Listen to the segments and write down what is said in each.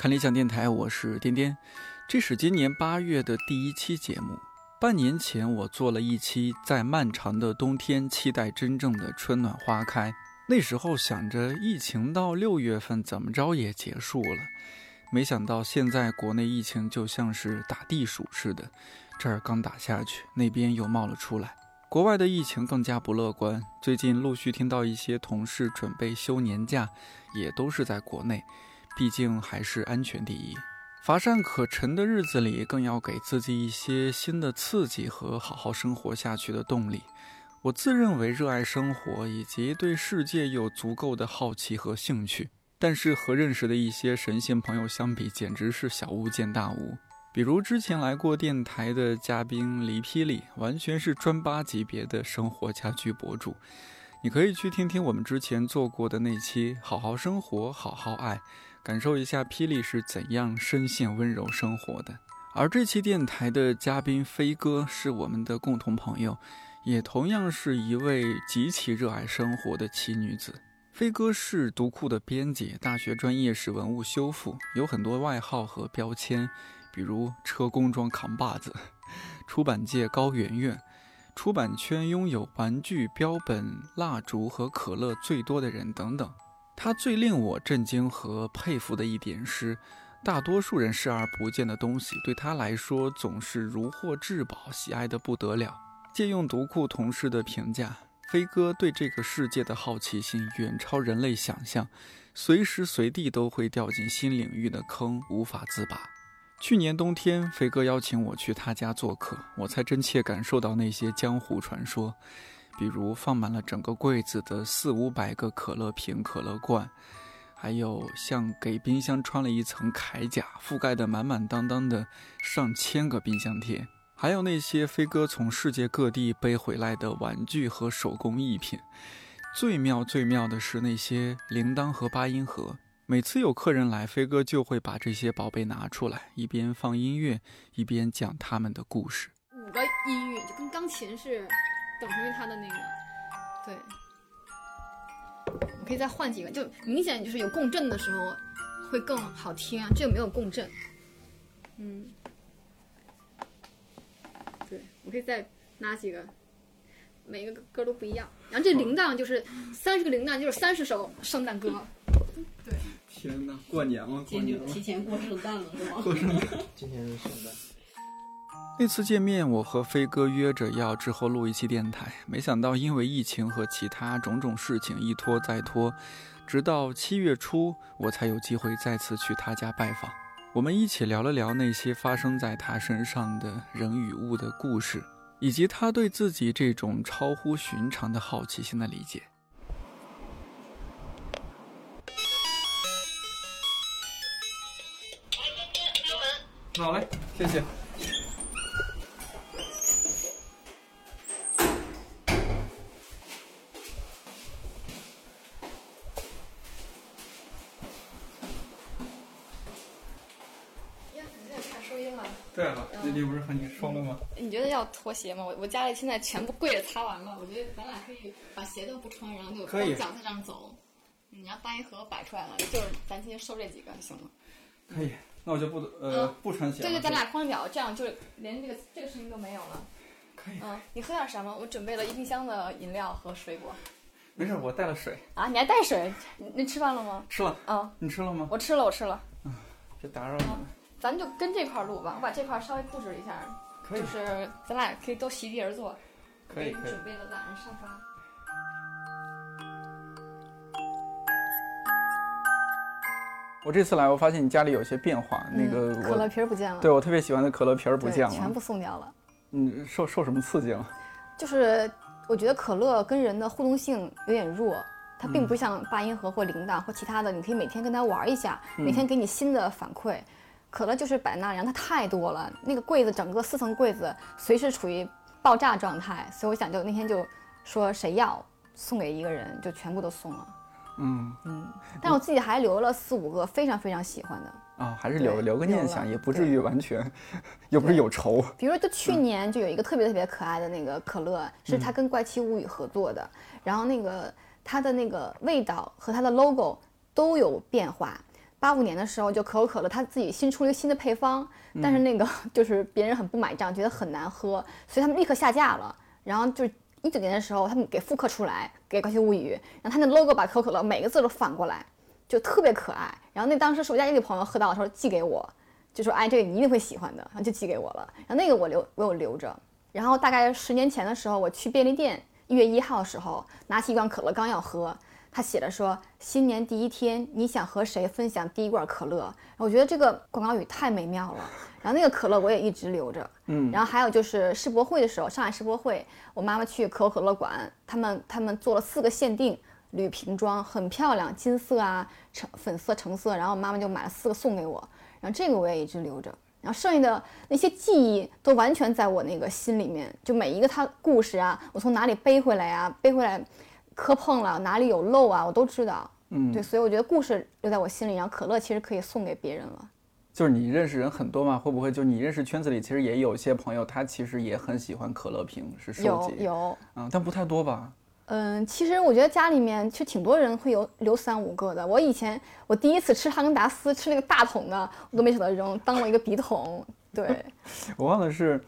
看理想电台，我是颠颠，这是今年八月的第一期节目。半年前，我做了一期在漫长的冬天期待真正的春暖花开。那时候想着疫情到六月份怎么着也结束了，没想到现在国内疫情就像是打地鼠似的，这儿刚打下去，那边又冒了出来。国外的疫情更加不乐观，最近陆续听到一些同事准备休年假，也都是在国内。毕竟还是安全第一。乏善可陈的日子里，更要给自己一些新的刺激和好好生活下去的动力。我自认为热爱生活，以及对世界有足够的好奇和兴趣。但是和认识的一些神仙朋友相比，简直是小巫见大巫。比如之前来过电台的嘉宾黎霹雳，完全是专八级别的生活家居博主。你可以去听听我们之前做过的那期《好好生活，好好爱》。感受一下霹雳是怎样深陷温柔生活的。而这期电台的嘉宾飞哥是我们的共同朋友，也同样是一位极其热爱生活的奇女子。飞哥是读库的编辑，大学专业是文物修复，有很多外号和标签，比如车工装扛把子、出版界高圆圆、出版圈拥有玩具、标本、蜡烛和可乐最多的人等等。他最令我震惊和佩服的一点是，大多数人视而不见的东西，对他来说总是如获至宝，喜爱的不得了。借用读库同事的评价，飞哥对这个世界的好奇心远超人类想象，随时随地都会掉进新领域的坑，无法自拔。去年冬天，飞哥邀请我去他家做客，我才真切感受到那些江湖传说。比如放满了整个柜子的四五百个可乐瓶、可乐罐，还有像给冰箱穿了一层铠甲、覆盖的满满当当的上千个冰箱贴，还有那些飞哥从世界各地背回来的玩具和手工艺品。最妙最妙的是那些铃铛和八音盒，每次有客人来，飞哥就会把这些宝贝拿出来，一边放音乐，一边讲他们的故事。五个音域就跟钢琴是。等于他的那个，对，我可以再换几个，就明显就是有共振的时候会更好听啊。这个没有共振，嗯，对，我可以再拿几个，每个歌都不一样。然后这铃铛就是三十个铃铛，就是三十首圣诞歌。对，天哪，过年了，过年了提前过圣诞了，是吗？过圣诞，今天是圣诞。那次见面，我和飞哥约着要之后录一期电台，没想到因为疫情和其他种种事情一拖再拖，直到七月初我才有机会再次去他家拜访。我们一起聊了聊那些发生在他身上的人与物的故事，以及他对自己这种超乎寻常的好奇心的理解。好嘞，谢谢。对了，那天不是和你说了吗？你觉得要脱鞋吗？我我家里现在全部跪着擦完了，我觉得咱俩可以把鞋都不穿，然后就光脚在这样走。你要大一盒摆出来了，就是咱今天收这几个就行了。可以，那我就不呃不穿鞋。对对，咱俩光脚，这样就连这个这个声音都没有了。可以。嗯，你喝点什么？我准备了一冰箱的饮料和水果。没事，我带了水。啊，你还带水？你吃饭了吗？吃了。嗯，你吃了吗？我吃了，我吃了。嗯，别打扰你了。咱就跟这块录吧，我把这块稍微布置一下，就是咱俩可以都席地而坐，可以可以。准备了懒人沙发。我这次来，我发现你家里有些变化，那个可乐瓶不见了。对我特别喜欢的可乐瓶不见了，全部送掉了。嗯，受受什么刺激了？就是我觉得可乐跟人的互动性有点弱，它并不像八音盒或铃铛或其他的，你可以每天跟它玩一下，每天给你新的反馈。可乐就是摆那，然后它太多了，那个柜子整个四层柜子随时处于爆炸状态，所以我想就那天就说谁要送给一个人，就全部都送了。嗯嗯，但我自己还留了四五个非常非常喜欢的啊，还是留留个念想，也不至于完全，又不是有仇。比如就去年就有一个特别特别可爱的那个可乐，是他跟怪奇物语合作的，然后那个它的那个味道和它的 logo 都有变化。八五年的时候，就可口可乐它自己新出了一个新的配方，但是那个 就是别人很不买账，觉得很难喝，所以他们立刻下架了。然后就是一九年的时候，他们给复刻出来给《怪奇物语》，然后他那 logo 把可口可乐每个字都反过来，就特别可爱。然后那当时是我家一个朋友喝到的时候寄给我，就说哎这个你一定会喜欢的，然后就寄给我了。然后那个我留我有留着。然后大概十年前的时候，我去便利店一月一号的时候，拿起一罐可乐刚要喝。他写着说：“新年第一天，你想和谁分享第一罐可乐？”我觉得这个广告语太美妙了。然后那个可乐我也一直留着。嗯。然后还有就是世博会的时候，上海世博会，我妈妈去可口可乐馆，他们他们做了四个限定铝瓶装，很漂亮，金色啊、橙粉色、橙色。然后我妈妈就买了四个送给我。然后这个我也一直留着。然后剩下的那些记忆都完全在我那个心里面，就每一个它故事啊，我从哪里背回来呀？背回来。磕碰了哪里有漏啊，我都知道。嗯，对，所以我觉得故事留在我心里，然后可乐其实可以送给别人了。就是你认识人很多嘛？会不会就你认识圈子里其实也有些朋友，他其实也很喜欢可乐瓶，是收集有有嗯，但不太多吧？嗯，其实我觉得家里面其实挺多人会有留三五个的。我以前我第一次吃哈根达斯，吃那个大桶的，我都没舍得扔，当了一个笔筒。对，我忘了是。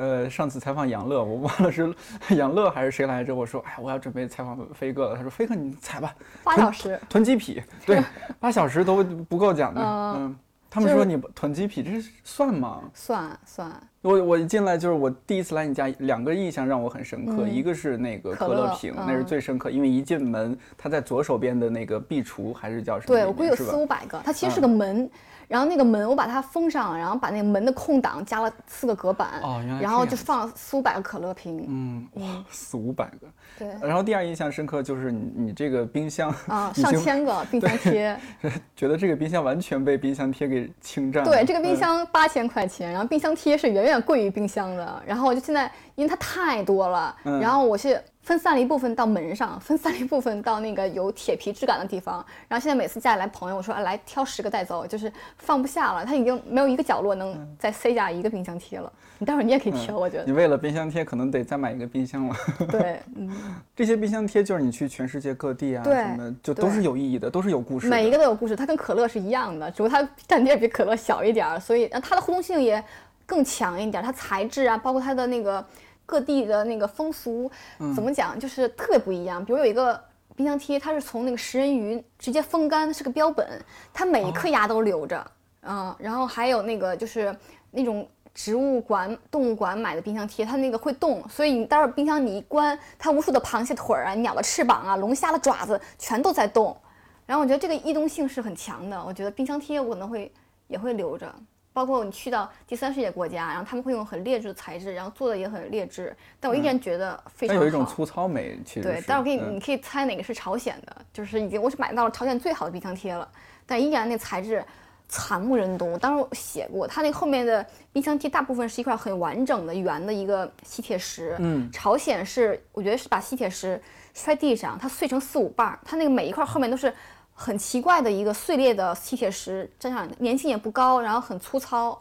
呃，上次采访杨乐，我忘了是 杨乐还是谁来着。我说，哎，我要准备采访飞哥了。他说，飞哥你采吧，八小时囤鸡皮，对，八小时都不够讲的。嗯，他们说你囤鸡皮，这是算吗？算算。我我一进来就是我第一次来你家，两个印象让我很深刻，一个是那个可乐瓶，那是最深刻，因为一进门，它在左手边的那个壁橱还是叫什么？对，我估计有四五百个，它其实是个门。然后那个门我把它封上，然后把那个门的空档加了四个隔板，哦，原来然后就放四五百个可乐瓶，嗯，哇，四五百个，对。然后第二印象深刻就是你你这个冰箱啊，上千个 冰箱贴，觉得这个冰箱完全被冰箱贴给侵占了。对，这个冰箱八千块钱，然后冰箱贴是远远贵于冰箱的。然后我就现在因为它太多了，然后我是。分散了一部分到门上，分散了一部分到那个有铁皮质感的地方。然后现在每次家里来朋友，我说来挑十个带走，就是放不下了，它已经没有一个角落能再塞下一个冰箱贴了。你待会儿你也可以挑，我觉得。你为了冰箱贴，可能得再买一个冰箱了。对，嗯。这些冰箱贴就是你去全世界各地啊，什么就都是有意义的，都是有故事。每一个都有故事，它跟可乐是一样的，只不过它占地比可乐小一点，所以它的互动性也更强一点。它材质啊，包括它的那个。各地的那个风俗怎么讲，就是特别不一样。比如有一个冰箱贴，它是从那个食人鱼直接风干，是个标本，它每一颗牙都留着。嗯，然后还有那个就是那种植物馆、动物馆买的冰箱贴，它那个会动，所以你待会儿冰箱你一关，它无数的螃蟹腿儿啊、鸟的翅膀啊、龙虾的爪子全都在动。然后我觉得这个易动性是很强的，我觉得冰箱贴我可能会也会留着。包括你去到第三世界国家，然后他们会用很劣质的材质，然后做的也很劣质，但我依然觉得非常好。有一种粗糙美，其实对。待会儿给你，你可以猜哪个是朝鲜的，就是已经我是买到了朝鲜最好的冰箱贴了，但依然那材质惨不忍睹。我当时我写过，它那后面的冰箱贴大部分是一块很完整的圆的一个吸铁石。嗯。朝鲜是我觉得是把吸铁石摔地上，它碎成四五瓣儿，它那个每一块后面都是。很奇怪的一个碎裂的吸铁石，沾上粘性也不高，然后很粗糙，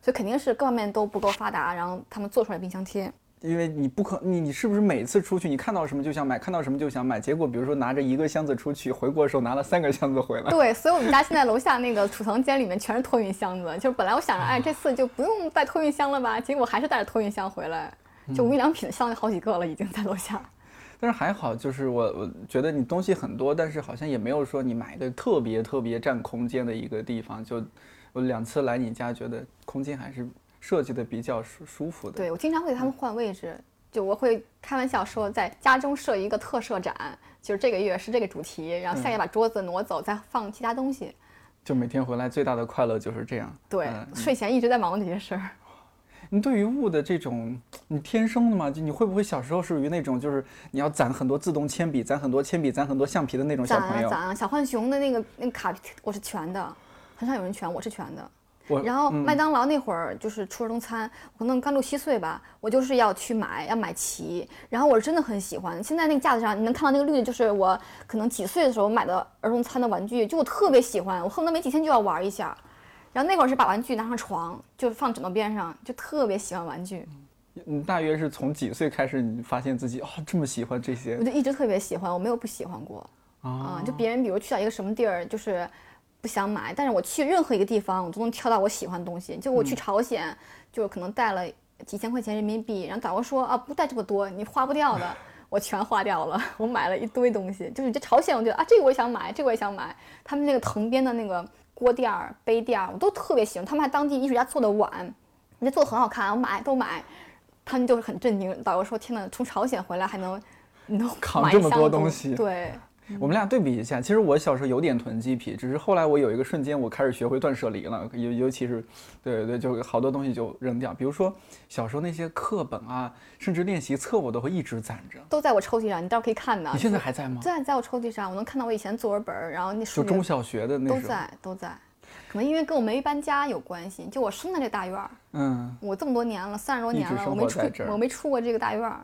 所以肯定是各方面都不够发达，然后他们做出来冰箱贴。因为你不可，你你是不是每次出去你看到什么就想买，看到什么就想买，结果比如说拿着一个箱子出去，回国的时候拿了三个箱子回来。对，所以我们家现在楼下那个储藏间里面全是托运箱子，就是本来我想着，哎，这次就不用带托运箱了吧，结果还是带着托运箱回来，就无印良品的箱子好几个了，已经在楼下。但是还好，就是我我觉得你东西很多，但是好像也没有说你买的特别特别占空间的一个地方。就我两次来你家，觉得空间还是设计的比较舒舒服的。对我经常会给他们换位置，就我会开玩笑说，在家中设一个特设展，就是这个月是这个主题，然后下月把桌子挪走，再放其他东西。就每天回来最大的快乐就是这样。对，睡前一直在忙这些事儿。你对于物的这种，你天生的吗？就你会不会小时候属于那种，就是你要攒很多自动铅笔，攒很多铅笔，攒很多橡皮的那种小朋友？攒啊，小浣熊的那个那个卡，我是全的，很少有人全，我是全的。然后麦当劳那会儿就是出儿童餐，可能刚六七岁吧，我就是要去买，要买齐。然后我是真的很喜欢。现在那个架子上你能看到那个绿的，就是我可能几岁的时候买的儿童餐的玩具，就我特别喜欢，我恨不得没几天就要玩一下。然后那会儿是把玩具拿上床，就放枕头边上，就特别喜欢玩具。你，大约是从几岁开始，你发现自己哦这么喜欢这些？我就一直特别喜欢，我没有不喜欢过啊。就别人比如去到一个什么地儿，就是不想买，但是我去任何一个地方，我都能挑到我喜欢的东西。就我去朝鲜，就可能带了几千块钱人民币，然后导游说啊，不带这么多，你花不掉的，我全花掉了。我买了一堆东西，就是这朝鲜，我觉得啊，这个我也想买，这个我也想买。他们那个藤编的那个锅垫儿、杯垫儿，我都特别喜欢。他们还当地艺术家做的碗，人家做的很好看，我买都买。他们就是很震惊，导游说：“天呐，从朝鲜回来还能能扛这么多东西。”对。我们俩对比一下，其实我小时候有点囤积癖，只是后来我有一个瞬间，我开始学会断舍离了。尤尤其是，对对，就好多东西就扔掉。比如说小时候那些课本啊，甚至练习册，我都会一直攒着，都在我抽屉上。你到时候可以看的。你现在还在吗？在，在我抽屉上，我能看到我以前作文本儿，然后那书。就中小学的那都在都在，可能因为跟我没搬家有关系。就我生在这大院儿，嗯，我这么多年了，三十多年了，我没出我没出过这个大院儿。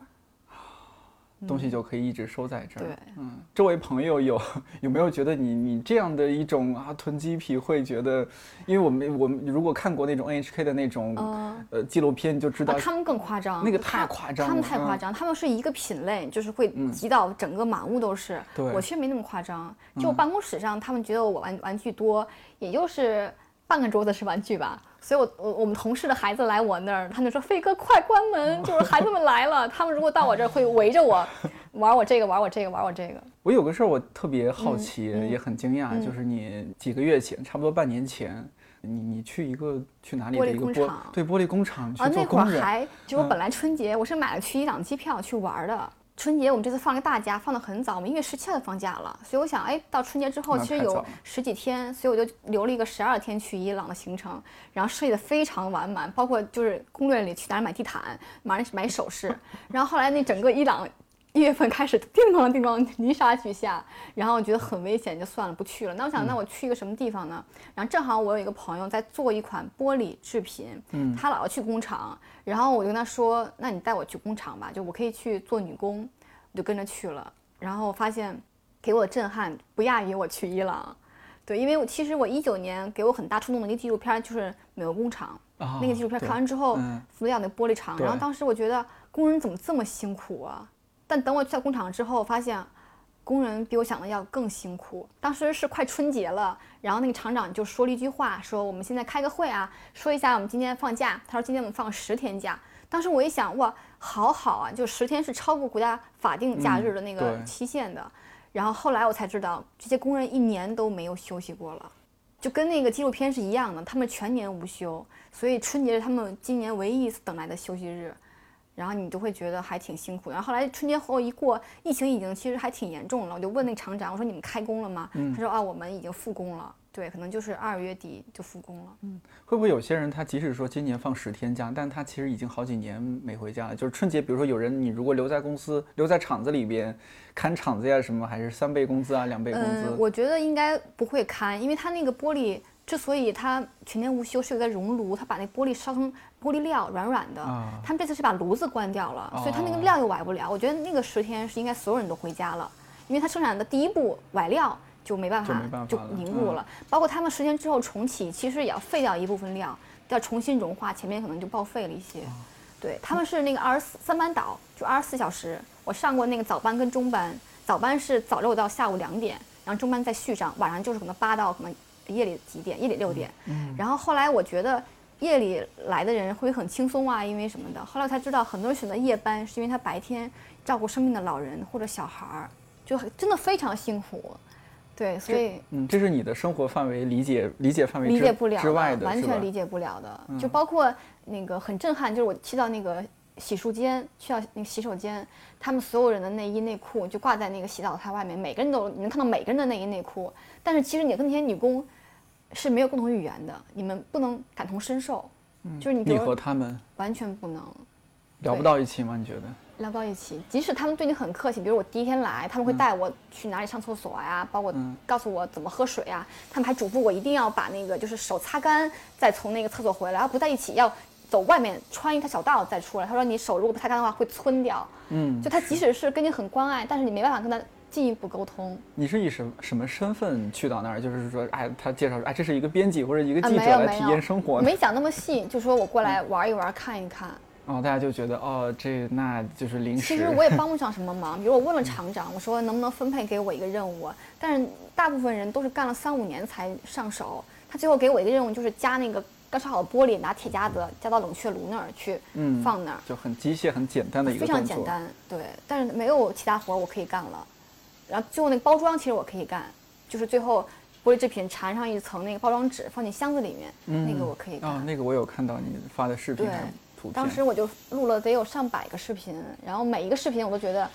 东西就可以一直收在这儿。对，嗯，周围朋友有有没有觉得你你这样的一种啊囤积癖会觉得？因为我们我们如果看过那种 NHK 的那种呃纪录片，就知道他们更夸张，那个太夸张，他们太夸张，他们是一个品类，就是会挤到整个满屋都是。对，我其实没那么夸张，就办公室上他们觉得我玩玩具多，也就是半个桌子是玩具吧。所以，我我我们同事的孩子来我那儿，他们说：“飞哥，快关门！就是孩子们来了。他们如果到我这儿，会围着我，玩我这个，玩我这个，玩我这个。”我有个事儿，我特别好奇，也很惊讶，就是你几个月前，差不多半年前，你你去一个去哪里的一个玻对玻璃工厂去做工人。还就我本来春节我是买了去伊朗机票去玩的。春节我们这次放了个大假，放的很早，我们一月十七号就放假了，所以我想，哎，到春节之后其实有十几天，所以我就留了一个十二天去伊朗的行程，然后设计的非常完满，包括就是攻略里去哪儿买地毯，买买首饰，然后后来那整个伊朗。一月份开始叮当叮当泥沙俱下，然后我觉得很危险，就算了不去了。那我想，那我去一个什么地方呢？然后正好我有一个朋友在做一款玻璃制品，嗯，他老要去工厂，然后我就跟他说，那你带我去工厂吧，就我可以去做女工，我就跟着去了。然后发现给我的震撼不亚于我去伊朗，对，因为我其实我一九年给我很大触动的一个纪录片就是美国工厂，那个纪录片看完之后，福特那玻璃厂，然后当时我觉得工人怎么这么辛苦啊？但等我去到工厂之后，发现工人比我想的要更辛苦。当时是快春节了，然后那个厂长就说了一句话，说我们现在开个会啊，说一下我们今天放假。他说今天我们放十天假。当时我一想，哇，好好啊，就十天是超过国家法定假日的那个期限的。然后后来我才知道，这些工人一年都没有休息过了，就跟那个纪录片是一样的，他们全年无休，所以春节是他们今年唯一一次等来的休息日。然后你就会觉得还挺辛苦。然后后来春节后一过，疫情已经其实还挺严重了。我就问那厂长，我说你们开工了吗？他说啊，我们已经复工了。对，可能就是二月底就复工了。嗯，会不会有些人他即使说今年放十天假，但他其实已经好几年没回家了？就是春节，比如说有人你如果留在公司、留在厂子里边看厂子呀什么，还是三倍工资啊、两倍工资？我觉得应该不会看，因为他那个玻璃。之所以他全年无休，是有在熔炉，他把那玻璃烧成玻璃料，软软的。他们这次是把炉子关掉了，所以他那个料又崴不了。我觉得那个十天是应该所有人都回家了，因为他生产的第一步崴料就没办法就凝固了。包括他们十天之后重启，其实也要废掉一部分料，要重新融化，前面可能就报废了一些。对他们是那个二十四三班倒，就二十四小时。我上过那个早班跟中班，早班是早六到下午两点，然后中班再续上，晚上就是可能八到可能。夜里几点？夜里六点。嗯。然后后来我觉得夜里来的人会很轻松啊，因为什么的。后来我才知道，很多人选择夜班是因为他白天照顾生病的老人或者小孩儿，就真的非常辛苦。对，所以嗯，这是你的生活范围理解理解范围理解不了之外的，完全理解不了的。就包括那个很震撼，就是我去到那个洗漱间，去到那个洗手间，他们所有人的内衣内裤就挂在那个洗澡台外面，每个人都你能看到每个人的内衣内裤。但是其实你跟那些女工是没有共同语言的，你们不能感同身受，就是你你和他们完全不能聊不到一起吗？你觉得聊不到一起？即使他们对你很客气，比如我第一天来，他们会带我去哪里上厕所呀，包括告诉我怎么喝水啊，他们还嘱咐我一定要把那个就是手擦干，再从那个厕所回来，要不在一起要走外面穿一条小道再出来。他说你手如果不太干的话会皴掉。嗯，就他即使是跟你很关爱，但是你没办法跟他。进一步沟通，你是以什什么身份去到那儿？就是说，哎，他介绍说，哎，这是一个编辑或者一个记者来体验生活。没讲那么细，就说我过来玩一玩，看一看。然后大家就觉得哦，这那就是临时。其实我也帮不上什么忙，比如我问了厂长，我说能不能分配给我一个任务，但是大部分人都是干了三五年才上手。他最后给我一个任务，就是加那个刚烧好的玻璃，拿铁夹子夹到冷却炉那儿去，嗯放那儿，就很机械、很简单的一个非。常简单，对。但是没有其他活儿我可以干了。然后最后那个包装其实我可以干，就是最后玻璃制品缠上一层那个包装纸，放进箱子里面，嗯那个我可以干。啊、那个我有看到你发的视频对。当时我就录了得有上百个视频，然后每一个视频我都觉得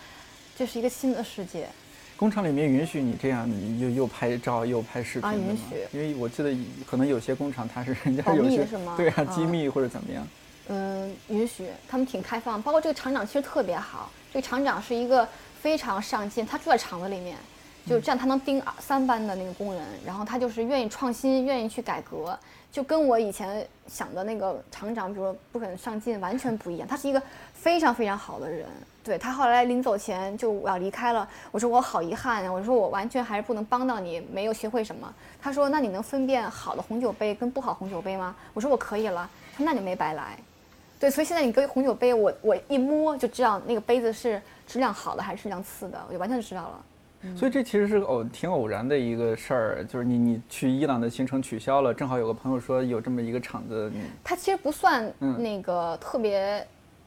这是一个新的世界。工厂里面允许你这样，你又又拍照又拍视频吗允许因为我记得可能有些工厂它是人家保有些 对啊，啊机密或者怎么样。嗯，允许他们挺开放，包括这个厂长其实特别好。这个厂长是一个非常上进，他住在厂子里面，就这样他能盯三班的那个工人，然后他就是愿意创新，愿意去改革，就跟我以前想的那个厂长，比如说不肯上进，完全不一样。他是一个非常非常好的人。对他后来临走前就我要离开了，我说我好遗憾啊，我说我完全还是不能帮到你，没有学会什么。他说那你能分辨好的红酒杯跟不好红酒杯吗？我说我可以了。他说那你没白来。对，所以现在你搁红酒杯，我我一摸就知道那个杯子是质量好的还是质量次的，我就完全知道了。所以这其实是个偶挺偶然的一个事儿，就是你你去伊朗的行程取消了，正好有个朋友说有这么一个厂子，你它其实不算嗯。那个特别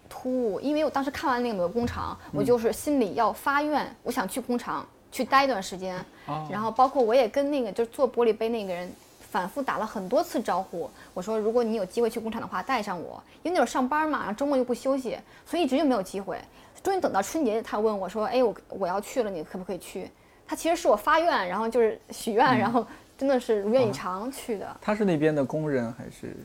突兀，因为我当时看完那个工厂，我就是心里要发愿，我想去工厂去待一段时间，哦。然后包括我也跟那个就是做玻璃杯那个人反复打了很多次招呼，我说如果你有机会去工厂的话，带上我，因为那会儿上班嘛，然后周末又不休息，所以一直就没有机会。终于等到春节，他问我说：“哎，我我要去了，你可不可以去？”他其实是我发愿，然后就是许愿，然后真的是如愿以偿去的。他是那边的工人还是？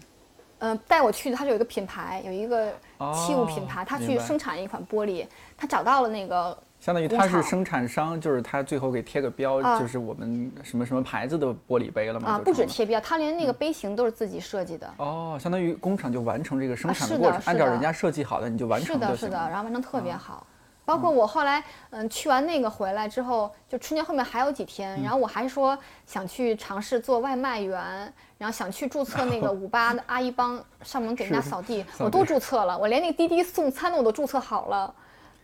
呃，带我去的，他是有一个品牌，有一个器物品牌，他去生产一款玻璃，他找到了那个相当于工厂他是生产商，就是他最后给贴个标，啊就是我们什么什么牌子的玻璃杯了嘛？啊，不止贴标，他连那个杯型都是自己设计的。哦，相当于工厂就完成这个生产过程，按照人家设计好的你就完成是的，是的。然后完成特别啊好。包括我后来，嗯，去完那个回来之后，就春节后面还有几嗯天，然后我还说想去尝试做外卖员，然后想去注册那个 五八的阿姨帮上门给人家扫地，我都注册了，我连那个滴滴送餐的我都注册好了。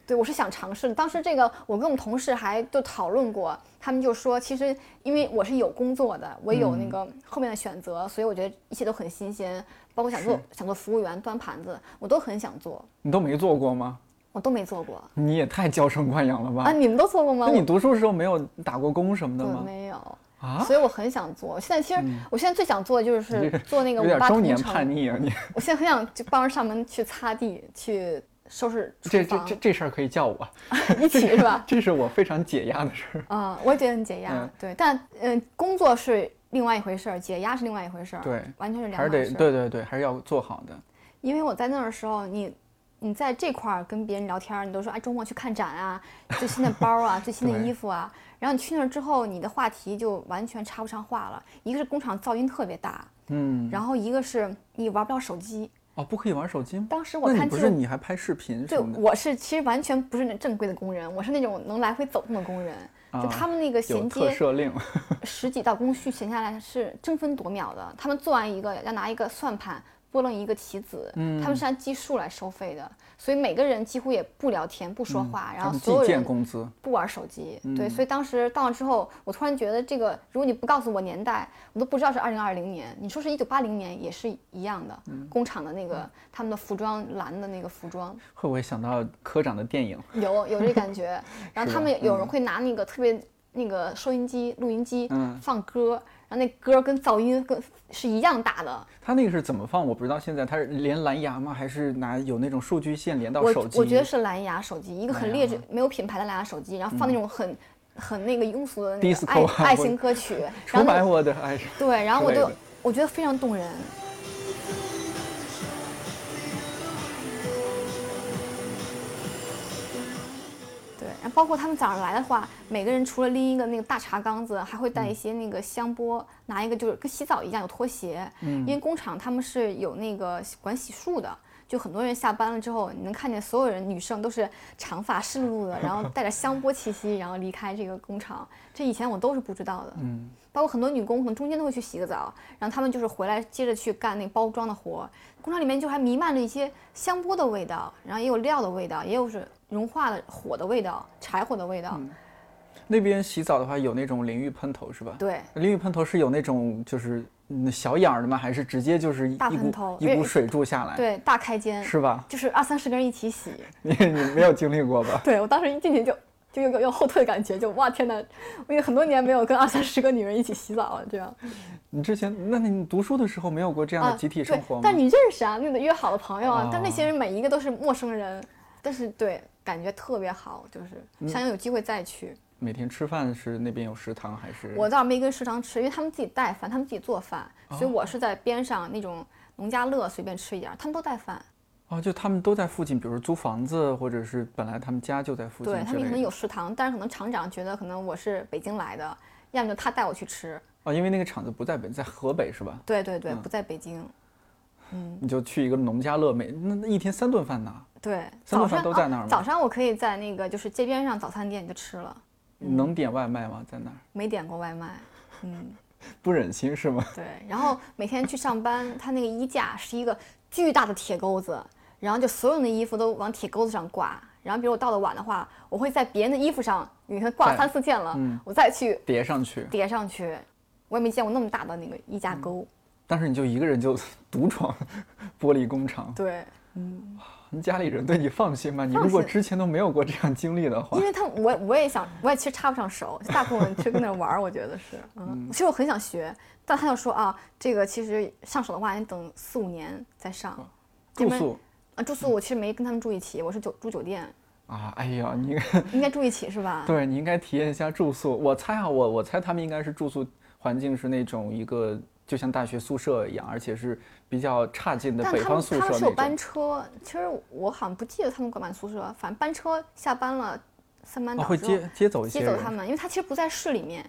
对，我是想尝试的。当时这个，我跟我们同事还都讨论过，他们就说，其实因为我是有工作的，我有嗯那个后面的选择，所以我觉得一切都很新鲜，包括想做想做服务员、端盘子，我都很想做，你都没做过吗？我都没做过。你也太娇生惯养了吧？啊，你们都做过吗？那你读书的时候没有打过工什么的吗？没有，啊，所以我很想做。现在其实，我现在最想做的就是做那个有五八同点中年叛城。逆啊！你我现在很想就帮着上门去擦地，去收拾这这这，这事儿可以叫我，一起是吧？这是我非常解压的事儿。啊、我也觉得很解压。嗯对，但嗯、呃工作是另外一回事儿，解压是另外一回事儿。对完全是两还是得。对对对，还是要做好的。因为我在那儿的时候，你你在这块儿跟别人聊天儿，你都说哎周末去看展啊，最新的包啊，最新的 衣服啊。然后你去那儿之后，你的话题就完全插不上话了。一个是工厂噪音特别大，嗯，然后一个是你玩不了手机。哦，不可以玩手机吗？当时我看不是你还拍视频对什么的？我是其实完全不是那正规的工人，我是那种能来回走动的工人。就啊他们那个衔接特赦令，十几道工序闲下来是争分夺秒的。他们做完一个要拿一个算盘拨弄一个棋子，嗯他们是按计数来收费的，所以每个人几乎也不聊天不说话，然后所有人工资。不玩手机。嗯对，所以当时到了之后，我突然觉得这个，如果你不告诉我年代，我都不知道是二零二零年。你说是一九八零年也是一样的，嗯工厂的那个他们的服装蓝的那个服装。会不会想到科长的电影？有有这感觉。然后他们有人嗯会拿那个特别那个收音机、录音机嗯放歌，然后那歌跟噪音跟是一样大的。他那个是怎么放？我不知道。现在他是连蓝牙吗？还是拿有那种数据线连到手机？我觉得是蓝牙手机，一个很劣质、没有品牌的蓝牙手机，然后放那种很。很那个庸俗的那个 Disco 爱啊爱情歌曲，然出后那卖我的爱。对，然后我就我觉得非常动人。然后包括他们早上来的话，每个人除了拎一个那个大茶缸子，还会带一些那个香波，拿一个就是跟洗澡一样有拖鞋，因为工厂他们是有那个管洗漱的。就很多人下班了之后，你能看见所有人女生都是长发湿漉漉的，然后带着香波气息，然后离开这个工厂。这以前我都是不知道的。嗯，包括很多女工可能中间都会去洗个澡，然后她们就是回来接着去干那包装的活。工厂里面就还弥漫着一些香波的味道，然后也有料的味道，也有是融化的火的味道、柴火的味道。那边洗澡的话有那种淋浴喷头是吧？对，淋浴喷头是有那种就是嗯小眼儿的吗？还是直接就是一股头一股水柱下来？，对，大开间，是吧？就是二三十个人一起洗。你你没有经历过吧？对我当时一进去就就有个有后退的感觉，就哇天哪！我已经很多年没有跟二三十个女人一起洗澡了，这样你之前那你读书的时候没有过这样的集体生活吗？啊但你认识啊，那个约好的朋友啊，哦但那些人每一个都是陌生人，但是对，感觉特别好，就是嗯想有机会再去。每天吃饭是那边有食堂还是？我倒没跟食堂吃，因为他们自己带饭，他们自己做饭，所以哦我是在边上那种农家乐随便吃一点儿，他们都带饭。哦，就他们都在附近，比如租房子，或者是本来他们家就在附近。对他们可能有食堂，但是可能厂长觉得可能我是北京来的，要么就他带我去吃。哦，因为那个厂子不在北，在河北是吧？对对对，嗯不在北京。嗯你就去一个农家乐，每那那一天三顿饭呢，对，三顿饭都在那儿吗啊早上我可以在那个就是街边上早餐店就吃了，能点外卖吗？在那儿没点过外卖。嗯，不忍心是吗？对。然后每天去上班，他那个衣架是一个巨大的铁钩子，然后就所有的衣服都往铁钩子上挂。然后比如我到的晚的话，我会在别人的衣服上，你看挂了三四件了，嗯我再去叠上去，叠上去。我也没见过那么大的那个衣架钩。但是你就一个人就 独闯 玻璃工厂，对，你家里人对你放心吗？你如果之前都没有过这样经历的话因，为他我我也想，我也其实插不上手，大部分去跟那玩儿，我觉得是，嗯，其实我很想学，但他就说啊，这个其实上手的话，你等四五年再上。住宿啊，住宿我其实没跟他们住一起，我是酒住酒店，啊，哎呀，你应该 住一起是吧？对你应该体验一下住宿。我猜啊，我我猜他们应该是住宿环境是那种一个就像大学宿舍一样，而且是比较差劲的北方宿他们是有班。车，其实我好像不记得他们管不管宿舍，反正班车下班了，三班哦，会接接走一些人接走他们，因为他其实不在市里面，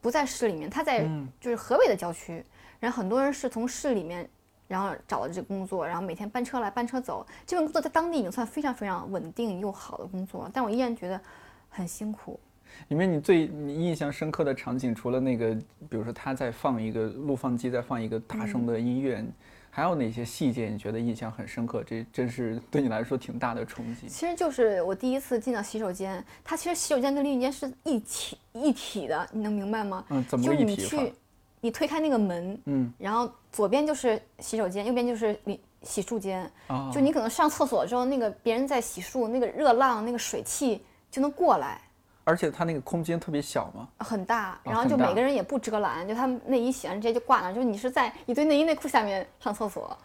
不在市里面，他在嗯就是河北的郊区，然后很多人是从市里面，然后找了这工作，然后每天班车来班车走，这份工作在当地已经算非常非常稳定又好的工作了，但我依然觉得很辛苦。里面你最你印象深刻的场景，除了那个，比如说他在放一个录放机在放一个大声的音乐，还有哪些细节你觉得印象很深刻？这真是对你来说挺大的冲击。其实就是我第一次进到洗手间，它其实洗手间跟淋浴间是一体一体的，你能明白吗？嗯，怎么一体法？去，你推开那个门，嗯，然后左边就是洗手间，右边就是淋洗漱间。啊，就你可能上厕所之后，那个别人在洗漱，那个热浪、那个水汽就能过来，而且它那个空间特别小嘛，很大。然后就每个人也不遮拦，就他们内衣洗完直接就挂那儿，就是你是在一堆内衣内裤下面上厕所。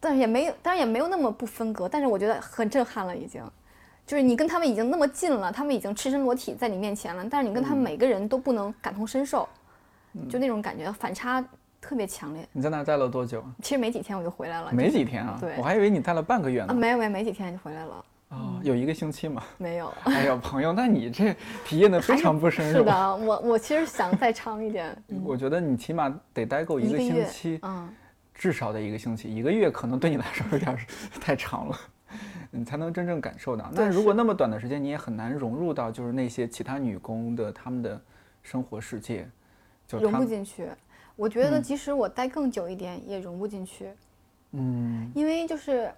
但是也没有，但是也没有那么不分隔，但是我觉得很震撼了，已经。就是你跟他们已经那么近了，他们已经赤身裸体在你面前了，但是你跟他们每个人都不能感同身受，就那种感觉反差特别强烈。你在那待了多久？其实没几天我就回来了，没几天啊，对我还以为你待了半个月啊，呢。没有没有没几天就回来了，啊，有一个星期吗。没有。哎呀，朋友，那你这体验的非常不深入。是的，我我其实想再长一点，我觉得你起码得待够一个星期，嗯，至少得一个星期，一个月可能对你来说有点 太长了，你才能真正感受到。那如果那么短的时间，你也很难融入到就是那些其他女工的她们的生活世界，就融不进去。我觉得嗯即使我待更久一点，也融不进去，嗯，因为就是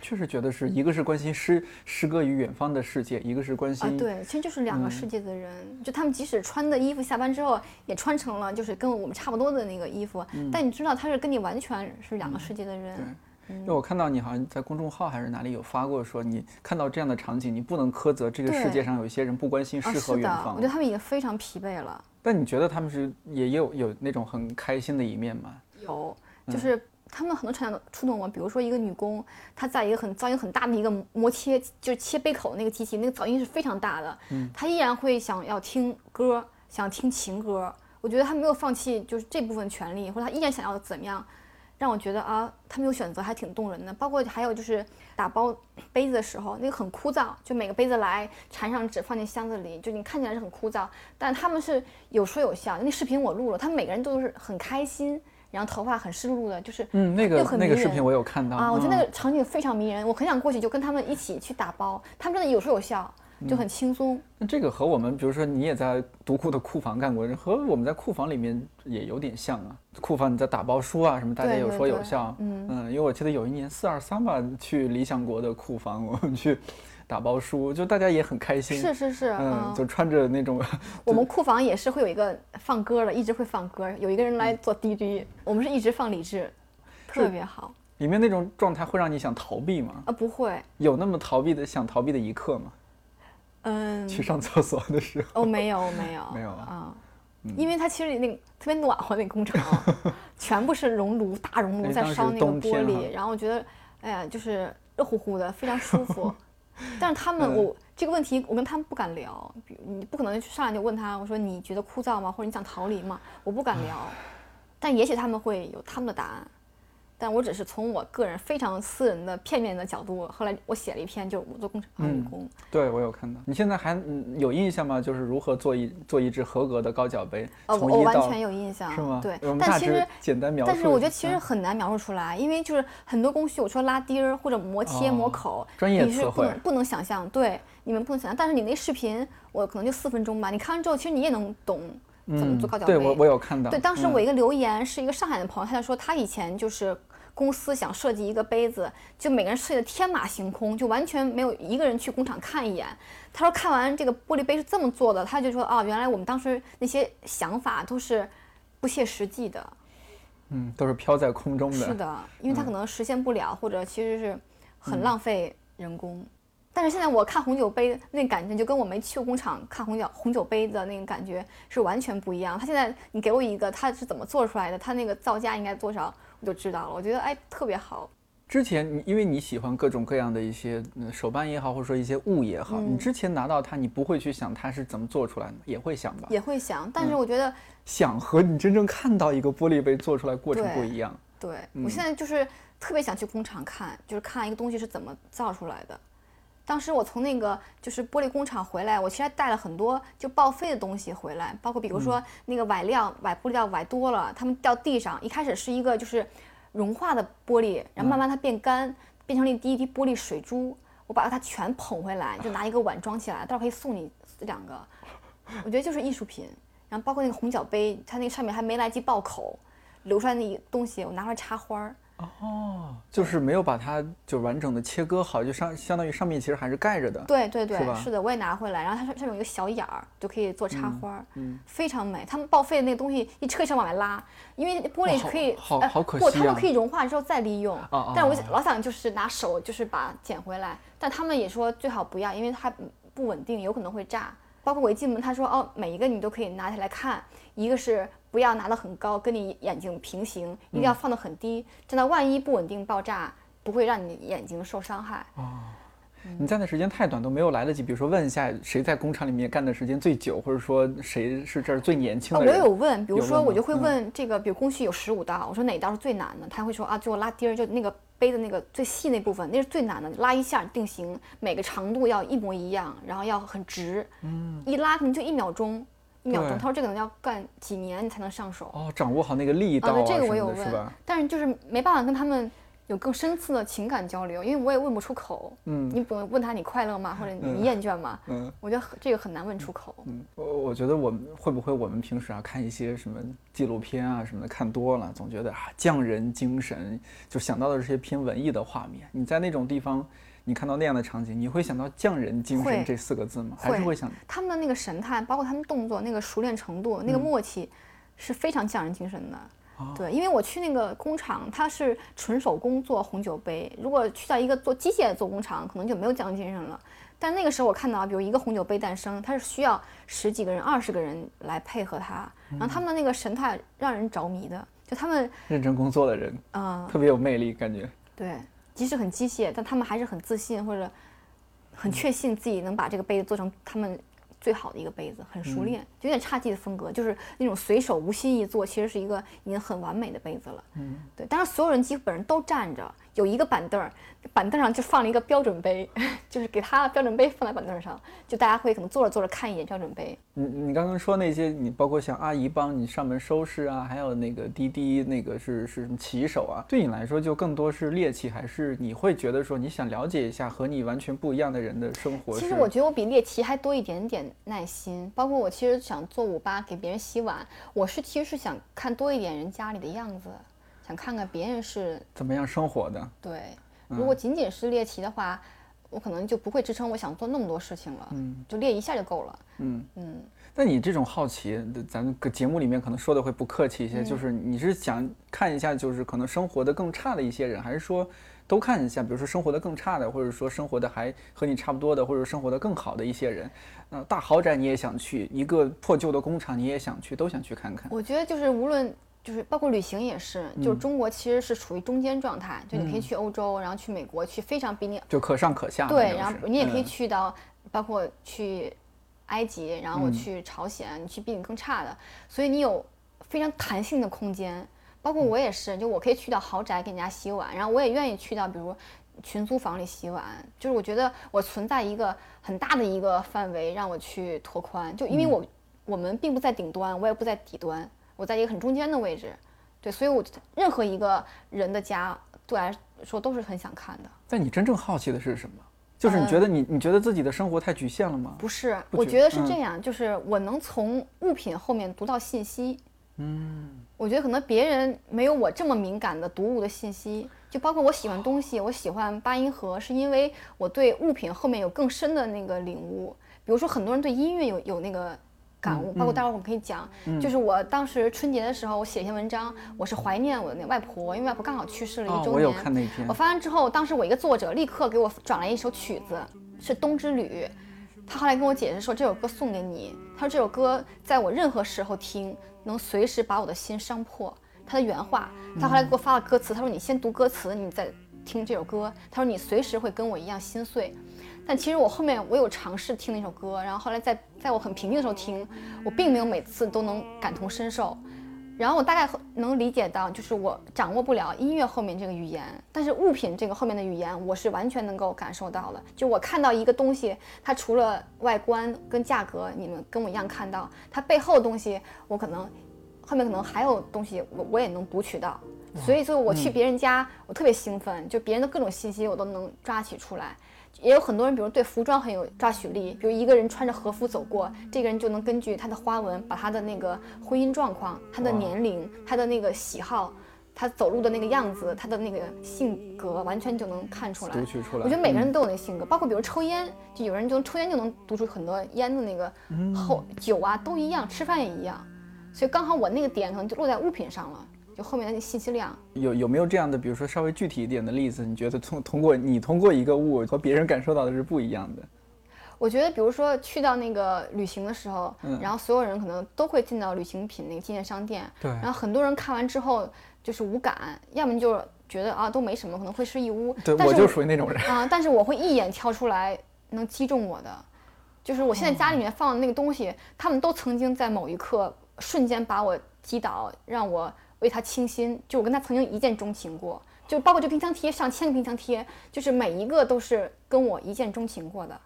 确实觉得是一个是关心诗诗歌与远方的世界，一个是关啊，心对，其实就是两个嗯世界的人，就他们即使穿的衣服下班之后也穿成了就是跟我们差不多的那个衣服，嗯但你知道他是跟你完全是两个世界的人。因为我看到你好像在公众号还是哪里有发过，说你看到这样的场景，你不能苛责这个世界上有一些人不关心啊，诗和远方。我觉得他们已经非常疲惫了。但你觉得他们是也有有那种很开心的一面吗？有，嗯就是他们很多场景都触动我。比如说一个女工，她在一个很噪音很大的一个磨切，就是切杯口的那个机器，那个噪音是非常大的，嗯她依然会想要听歌，想听情歌。我觉得她没有放弃就是这部分权利，或者她依然想要怎么样，让我觉得啊，她没有选择还挺动人的。包括还有就是打包杯子的时候，那个很枯燥，就每个杯子来缠上纸放进箱子里，就你看起来是很枯燥，但他们是有说有笑。那视频我录了，他们每个人都是很开心，然后头发很湿漉漉的，就是嗯，那个那个视频我有看到啊，我觉得那嗯个场景非常迷人，我很想过去就跟他们一起去打包，他们真的有说有笑，就很轻松。那这个和我们，比如说你也在读库的库房干过，和我们在库房里面也有点像啊。库房你在打包书啊什么，大家有说有对对对笑。嗯因为我记得有一年四二三吧，去理想国的库房，我们去打包书，就大家也很开心。是是是，嗯，嗯，就穿着那种，我们库房也是会有一个放歌的，一直会放歌，有一个人嗯来做 DJ，我们是一直放李志，特别好里面那种状态会让你想逃避吗？啊，不会，有那么逃避的想逃避的一刻吗？嗯，去上厕所的时候。哦，没有没有 没有啊啊，因为它其实那个特别暖和那个工厂，全部是熔炉大熔炉在烧那个玻璃，然后我觉得，哎呀，就是热乎乎的，非常舒服。但是他们，嗯我这个问题我跟他们不敢聊，你不可能上来就问他，我说你觉得枯燥吗？或者你想逃离吗？我不敢聊，但也许他们会有他们的答案。但我只是从我个人非常私人的片面的角度，后来我写了一篇，就是我做工厂女嗯工，对，我有看到。你现在还嗯有印象吗？就是如何做一做一只合格的高脚杯？呃，我我完全有印象，是吗？对但其实简单描述。但是我觉得其实嗯很难描述出来，因为就是很多工序，我说拉钉儿或者磨切、磨哦口，专业你是词汇不能不能想象，对，你们不能想象。但是你那视频，我可能就四分钟吧，你看完之后，其实你也能懂怎么做高脚杯。嗯对我我有看到。对，当时嗯我一个留言是一个上海的朋友，他就说他以前就是公司想设计一个杯子，就每个人设计的天马行空，就完全没有一个人去工厂看一眼。他说看完这个玻璃杯是这么做的，他就说啊，原来我们当时那些想法都是不切实际的。嗯，都是飘在空中的。是的，因为它可能实现不了，或者其实是很浪费人工。但是现在我看红酒杯那感觉，就跟我没去过工厂看红酒红酒杯的那个感觉是完全不一样。它现在你给我一个它是怎么做出来的，它那个造价应该多少，我就知道了。我觉得哎特别好。之前你因为你喜欢各种各样的一些呃手办也好，或者说一些物也好，你嗯之前拿到它，你不会去想它是怎么做出来的，也会想吧？也会想，但嗯是我觉得、想和你真正看到一个玻璃杯做出来过程不一样。对、嗯我现在就是特别想去工厂看，就是看一个东西是怎么造出来的。当时我从那个就是玻璃工厂回来，我其实还带了很多就报废的东西回来，包括比如说嗯那个崴料、崴玻璃料崴多了，它们掉地上，一开始是一个就是融化的玻璃，然后慢慢它变干，变成了一滴一滴玻璃水珠，我把它全捧回来，就拿一个碗装起来，到时候可以送你两个。我觉得就是艺术品，然后包括那个红脚杯，它那个上面还没来及爆口，流出来那东西，我拿出来插花儿。哦，就是没有把它就完整的切割好，就上相当于上面其实还是盖着的。对对对是吧，是的，我也拿回来，然后它上上面有一个小眼儿，就可以做插花儿，嗯非常美。他们报废的那个东西一车一车往外拉，因为玻璃是可以，呃好好可不，惜啊他们可以融化之后再利用。哦但我哦老想就是拿手就是把它捡回来，但他们也说最好不要，因为它不稳定，有可能会炸。包括我一进门，他说哦，每一个你都可以拿起来看，一个是不要拿得很高，跟你眼睛平行，一定嗯要放得很低，这样万一不稳定爆炸，不会让你眼睛受伤害。哦你站的时间太短，都没有来得及，比如说问一下谁在工厂里面干的时间最久，或者说谁是这儿最年轻呃，的人。我有问，比如说我就会嗯问这个，比如工序有十五道，我说哪道是最难的？他会说啊，最后拉钉儿，就那个背的那个最细那部分，那是最难的，拉一下定型，每个长度要一模一样，然后要很直，嗯，一拉可能就一秒钟，一秒钟。对他说这个可能要干几年你才能上手。哦，掌握好那个力道啊，对，这个我有问但是就是没办法跟他们有更深次的情感交流，因为我也问不出口。嗯你不能问他你快乐吗？或者你厌倦吗？嗯我觉得这个很难问出口。嗯，我我觉得我们会不会我们平时啊看一些什么纪录片啊什么的看多了，总觉得啊匠人精神，就想到的是些偏文艺的画面。你在那种地方，你看到那样的场景，你会想到匠人精神这四个字吗？还是会会想他们的那个神态，包括他们动作那个熟练程度、那嗯个默契，是非常匠人精神的。哦对，因为我去那个工厂，它是纯手工做红酒杯。如果去到一个做机械的做工厂，可能就没有匠人精神了。但那个时候我看到，比如一个红酒杯诞生，它是需要十几个人、二十个人来配合它，然后他们的那个神态让人着迷的。就他们，认真工作的人嗯、特别有魅力，感觉。对，即使很机械，但他们还是很自信，或者很确信自己能把这个杯子做成他们最好的一个杯子，很熟练，有点侘寂的风格，就是那种随手无心一做，其实是一个已经很完美的杯子了。嗯，对。当然，所有人基本上都站着，有一个板凳儿，板凳上就放了一个标准杯，就是给他标准杯放在板凳上，就大家会可能坐着坐着看一眼标准杯。你你刚刚说那些，你包括像阿姨帮你上门收拾啊，还有那个滴滴那个是是什么骑手啊，对你来说就更多是猎奇，还是你会觉得说你想了解一下和你完全不一样的人的生活？其实我觉得我比猎奇还多一点点耐心，包括我其实想做五八给别人洗碗，我是其实是想看多一点人家里的样子，想看看别人是怎么样生活的。对，如果仅仅是猎奇的话，我可能就不会支撑我想做那么多事情了。嗯，就猎一下就够了。嗯嗯。那你这种好奇，咱们节目里面可能说的会不客气一些，就是你是想看一下，就是可能生活的更差的一些人，还是说都看一下？比如说生活的更差的，或者说生活的还和你差不多的，或者生活的更好的一些人。那大豪宅你也想去，一个破旧的工厂你也想去，都想去看看。我觉得就是无论就是包括旅行也是，就是中国其实是处于中间状态，就你可以去欧洲，然后去美国，去非常比你就可上可下。对，然后你也可以去到包括去。埃及，然后去朝鲜，你去比你更差的，所以你有非常弹性的空间。包括我也是，就我可以去到豪宅给人家洗碗，然后我也愿意去到比如群租房里洗碗。就是我觉得我存在一个很大的一个范围让我去拓宽，就因为我我们并不在顶端，我也不在底端，我在一个很中间的位置。对，所以我任何一个人的家对我来说都是很想看的。但你真正好奇的是什么？就是你觉得你你觉得自己的生活太局限了吗？不是，我觉得是这样，就是我能从物品后面读到信息。嗯，我觉得可能别人没有我这么敏感的读物的信息，就包括我喜欢东西，我喜欢八音盒，是因为我对物品后面有更深的那个领悟。比如说很多人对音乐有有那个。感悟，包括待会儿我们可以讲，就是我当时春节的时候，我写一篇文章，我是怀念我的那外婆，因为外婆刚好去世了一周年。我有看那篇。我发完之后，当时我一个作者立刻给我转来一首曲子，是《冬之旅》，他后来跟我解释说这首歌送给你，他说这首歌在我任何时候听，能随时把我的心伤破。他的原话，他后来给我发了歌词，他说你先读歌词，你再听这首歌，他说你随时会跟我一样心碎。但其实我后面我有尝试听那首歌，然后后来在在我很平静的时候听，我并没有每次都能感同身受，然后我大概能理解到，就是我掌握不了音乐后面这个语言，但是物品这个后面的语言我是完全能够感受到的。就我看到一个东西，它除了外观跟价格，你们跟我一样看到，它背后的东西，我可能后面可能还有东西，我我也能读取到。所以所以我去别人家，我特别兴奋，就别人的各种信息我都能抓取出来。也有很多人，比如对服装很有抓取力，比如一个人穿着和服走过，这个人就能根据他的花纹，把他的那个婚姻状况、他的年龄、他的那个喜好、他走路的那个样子、他的那个性格，完全就能看出来。读取出来。我觉得每个人都有那性格，包括比如抽烟，就有人就抽烟就能读出很多烟的那个后酒啊，都一样，吃饭也一样。所以刚好我那个点可能就落在物品上了。就后面的那信息量有有没有这样的，比如说稍微具体一点的例子？你觉得通通过你通过一个物和别人感受到的是不一样的？我觉得，比如说去到那个旅行的时候，嗯，然后所有人可能都会进到旅行品那个纪念商店，对，然后很多人看完之后就是无感，要么就觉得啊都没什么，可能会是一屋。对，我就属于那种人啊，但是我会一眼挑出来能击中我的，就是我现在家里面放的那个东西，他们都曾经在某一刻瞬间把我击倒，让我。为他倾心，就我跟他曾经一见钟情过，就包括这冰箱贴，上千个冰箱贴，就是每一个都是跟我一见钟情过的，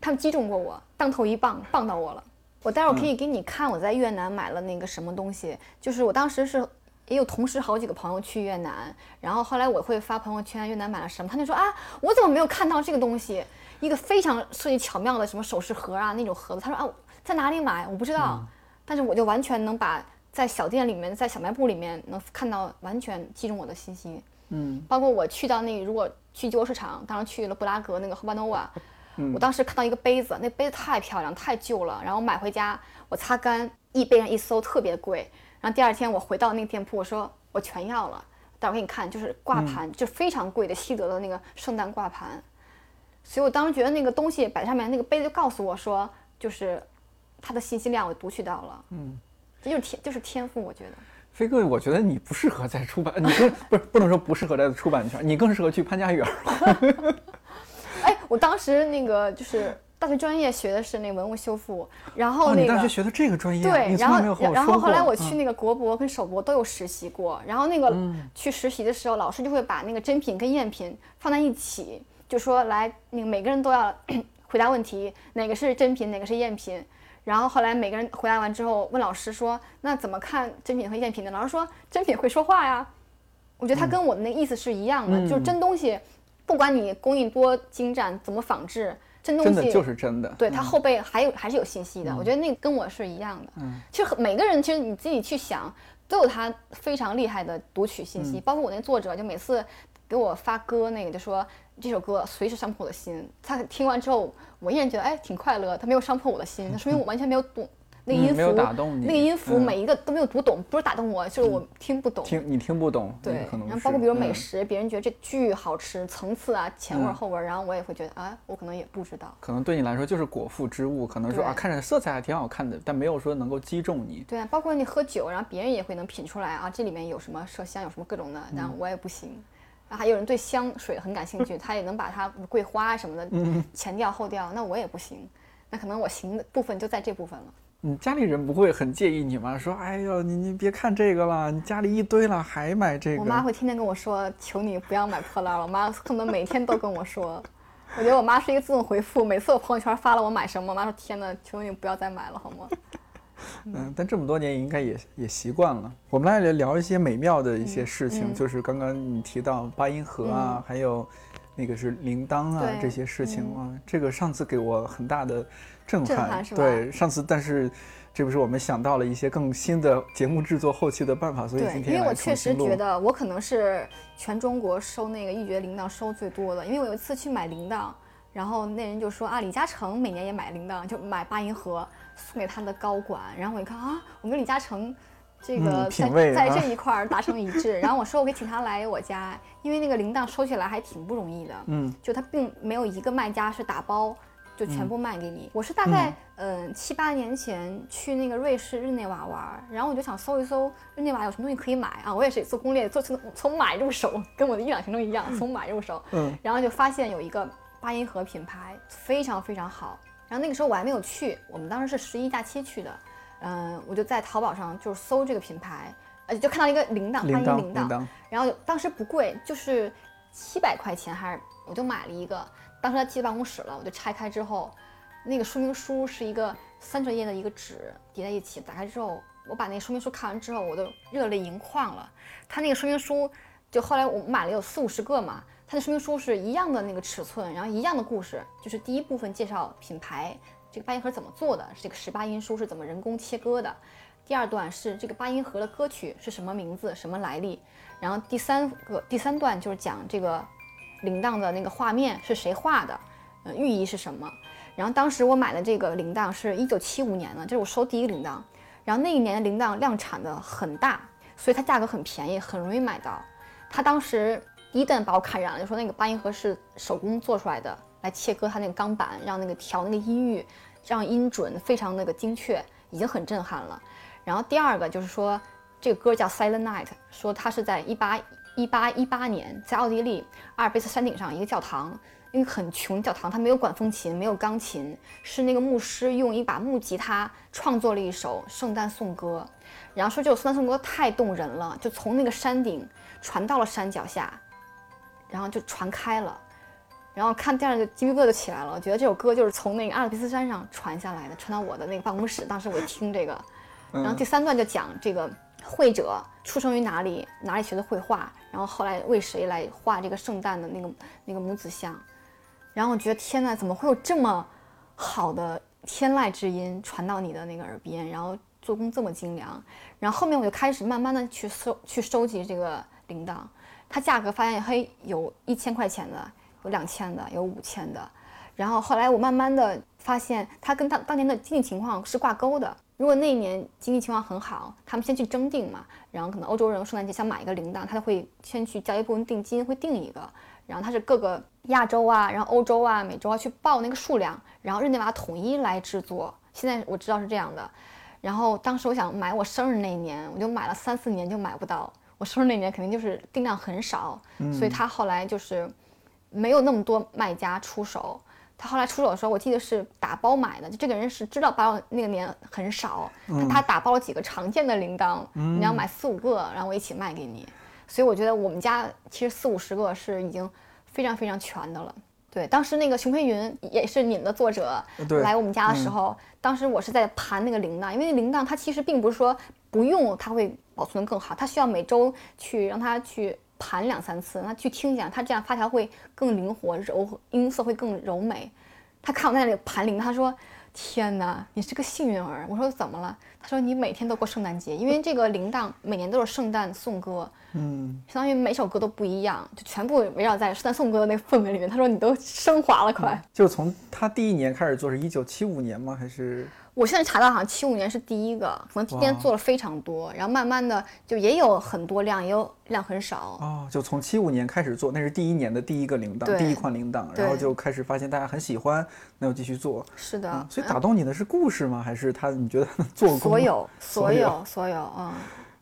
他们击中过我，当头一棒，棒到我了。我待会儿可以给你看我在越南买了那个什么东西，就是我当时是也有同时好几个朋友去越南，然后后来我会发朋友圈越南买了什么，他就说啊，我怎么没有看到这个东西？一个非常设计巧妙的什么首饰盒啊那种盒子，他说啊，在哪里买？我不知道，但是我就完全能把。在小店里面，在小卖部里面能看到完全击中我的信心，嗯，包括我去到那如果去旧货市场，当时去了布拉格那个 h 巴诺瓦，我当时看到一个杯子，那杯子太漂亮，太旧了，然后买回家我擦干，易贝上一搜特别贵，然后第二天我回到那个店铺，我说我全要了，待会儿给你看，就是挂盘，就非常贵的西德的那个圣诞挂盘，所以我当时觉得那个东西摆上面那个杯子就告诉我说，就是它的信息量我读取到了，嗯。就是天，就是天赋，我觉得。飞哥，我觉得你不适合在出版，你更不是不能说不适合在出版圈，你更适合去潘家园。哎，我当时那个就是大学专业学的是那文物修复，然后哦，那个、你大学学的这个专业啊，对，然后然后后来我去嗯那个国博跟首博都有实习过，然后那个去实习的时候，老师就会把那个真品跟赝品放在一起，就说来那个每个人都要 回答问题，哪个是真品，哪个是赝品。然后后来每个人回答完之后，问老师说：“那怎么看真品和赝品呢？”老师说：“真品会说话呀。”我觉得他跟我的那个意思是一样的，就是真东西，不管你工艺多精湛，怎么仿制，真东西真就是真的。对，它后背还有还是有信息的，我觉得那个跟我是一样的。嗯，其实很每个人其实你自己去想，都有他非常厉害的读取信息，包括我那作者，就每次给我发歌那个，就说这首歌随时伤破我的心。他听完之后，我依然觉得哎挺快乐，他没有伤破我的心，那说明我完全没有懂 那个音符，嗯没有打动你那个音符嗯每一个都没有读懂，不是打动我，就是我听不懂。听你听不懂，对可，能然后包括比如美食，别人觉得这巨好吃，层次啊、前味儿后味儿，然后我也会觉得啊，我可能也不知道。可能对你来说就是果腹之物，可能说啊看着色彩还挺好看的，但没有说能够击中你。对啊，包括你喝酒，然后别人也会能品出来啊，这里面有什么麝香，有什么各种的，但我也不行。然后还有人对香水很感兴趣，他也能把它桂花什么的前调后调，那我也不行。那可能我行的部分就在这部分了。你家里人不会很介意你吗？说哎呦你你别看这个了，你家里一堆了还买这个。我妈会天天跟我说：“求你不要买破烂了。”我妈恨不得每天都跟我说。我觉得我妈是一个自动回复，每次我朋友圈发了我买什么，我妈说：“天呐，求你不要再买了，好吗嗯，但这么多年应该也也习惯了。我们来聊一些美妙的一些事情，嗯就是刚刚你提到八音盒啊，还有那个是铃铛啊这些事情啊，这个上次给我很大的震撼。震撼是吧对，上次但是这不是我们想到了一些更新的节目制作后期的办法，？”所以，今天来因为我确实觉得我可能是全中国收那个一绝铃铛收最多的，因为我有一次去买铃铛，然后那人就说啊，李嘉诚每年也买铃铛，就买八音盒送给他的高管，然后我一看啊，我跟李嘉诚。这个嗯在、在这一块儿达成一致，然后我说我可以请他来我家，因为那个铃铛收起来还挺不容易的，嗯，就他并没有一个卖家是打包就全部卖给你。我是大概嗯七八年前去那个瑞士日内瓦玩，然后我就想搜一搜日内瓦有什么东西可以买啊，我也是做攻略，做从从买入手，跟我的伊朗行程一样，从买入手，嗯，然后就发现有一个八音盒品牌非常非常好，然后那个时候我还没有去，我们当时是十一假期去的，嗯，我就在淘宝上就是搜这个品牌，呃就看到一个铃铛，铃铛八音铃铛，铛，然后当时不贵，就是七百块钱，还是我就买了一个。当时他寄到办公室了，我就拆开之后，那个说明书是一个三折页的一个纸叠在一起，打开之后，我把那个说明书看完之后，我都热泪盈眶了。他那个说明书，就后来我买了有四五十个嘛，它的说明书是一样的那个尺寸，然后一样的故事，就是第一部分介绍品牌，这个八音盒怎么做的，这个十八音书是怎么人工切割的。第二段是这个八音盒的歌曲是什么名字、什么来历，然后第三个第三段就是讲这个铃铛的那个画面是谁画的，呃，寓意是什么。然后当时我买的这个铃铛是一九七五年的，这是我收第一个铃铛。然后那一年的铃铛量产的很大，所以它价格很便宜，很容易买到。它当时一旦把我看染了，就说那个八音盒是手工做出来的，来切割它那个钢板，让那个调那个音域，让音准非常那个精确，已经很震撼了。然后第二个就是说，这个歌叫《Silent Night》，说它是在一八一八一八年在奥地利阿尔卑斯山顶上一个教堂，因为很穷教堂，它没有管风琴，没有钢琴，是那个牧师用一把木吉他创作了一首圣诞颂歌，然后说这首圣诞颂歌太动人了，就从那个山顶传到了山脚下，然后就传开了。然后看第二个鸡皮疙瘩就起来了，我觉得这首歌就是从那个阿尔卑斯山上传下来的，传到我的那个办公室。当时我一听这个，然后第三段就讲这个绘者出生于哪里，哪里学的绘画，然后后来为谁来画这个圣诞的那个那个母子像。然后我觉得天呐，怎么会有这么好的天籁之音传到你的那个耳边，然后做工这么精良。然后后面我就开始慢慢的去收去收集这个铃铛，它价格发现嘿有一千块钱的，有两千的，有五千的。然后后来我慢慢的发现，它跟当当年的经济情况是挂钩的。如果那一年经济情况很好，他们先去征订嘛，然后可能欧洲人圣诞节想买一个铃铛，他就会先去交一部分定金，会订一个，然后他是各个亚洲啊，然后欧洲啊、美洲啊去报那个数量，然后日内瓦统一来制作。现在我知道是这样的。然后当时我想买我生日那一年，我就买了三四年就买不到。我生日那年肯定就是定量很少，所以他后来就是没有那么多卖家出手。他后来出手的时候，我记得是打包买的，就这个人是知道八六那个年很少，他他打包了几个常见的铃铛，你要买四五个，然后我一起卖给你。所以我觉得我们家其实四五十个是已经非常非常全的了。对，当时那个熊培云也是你们的作者来我们家的时候，当时我是在盘那个铃铛，因为那铃铛它其实并不是说不用它会保存得更好，他需要每周去让他去盘两三次，让它去听一下，它这样发条会更灵活，柔音色会更柔美。他看我在那里盘铃，他说：“天哪，你是个幸运儿。”我说：“怎么了？”他说：“你每天都过圣诞节，因为这个铃铛每年都是圣诞颂歌，嗯，相当于每首歌都不一样，就全部围绕在圣诞颂歌的那个氛围里面。”他说：“你都升华了，快。就是从他第一年开始做，是一九七五年吗？还是我现在查到好像七五年是第一个，可能今天哇做了非常多，然后慢慢的就也有很多量，也有量很少。哦，就从七五年开始做，那是第一年的第一个铃铛，第一款铃铛，然后就开始发现大家很喜欢，那就继续做。是的，嗯，所以打动你的是故事吗？还是他你觉得做工？所有所所有有所有嗯，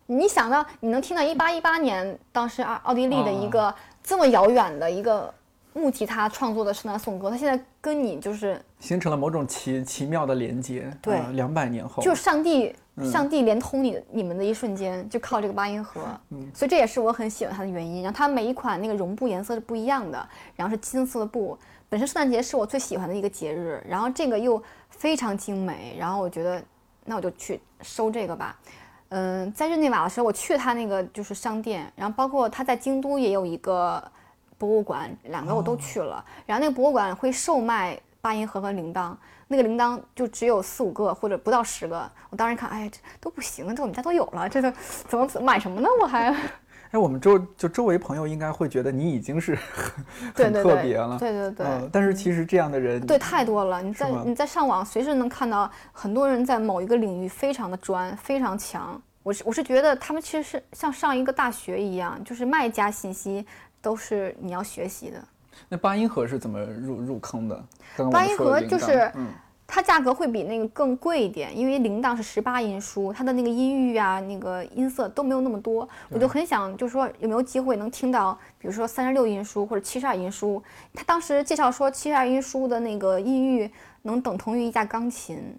你想到你能听到一八一八年当时奥奥地利的一个这么遥远的一个木吉他创作的圣诞颂歌，他现在跟你就是形成了某种奇奇妙的连接。对两百年后，就是上帝嗯上帝连通你你们的一瞬间，就靠这个八音盒，嗯所以这也是我很喜欢它的原因。然后它每一款那个绒布颜色是不一样的，然后是金色的布。本身圣诞节是我最喜欢的一个节日，然后这个又非常精美，然后我觉得那我就去收这个吧。嗯，在日内瓦的时候，我去他那个就是商店，然后包括他在京都也有一个博物馆，两个我都去了。然后那个博物馆会售卖八音盒和铃铛，那个铃铛就只有四五个或者不到十个。我当时看，哎，这都不行，这我们家都有了，这都怎么买什么呢？我还哎，我们周就周围朋友应该会觉得你已经是 很很特别了。对对对。嗯，但是其实这样的人，对，太多了。你在你在上网随时能看到很多人在某一个领域非常的专，非常强。我是我是觉得他们其实是像上一个大学一样，就是卖家信息都是你要学习的。那八音盒是怎么入入坑的？八音盒就是嗯，它价格会比那个更贵一点，因为铃铛是十八音书，它的那个音域啊、那个音色都没有那么多。我就很想，就是说有没有机会能听到，比如说三十六音书或者七十二音书。他当时介绍说，七十二音书的那个音域能等同于一架钢琴。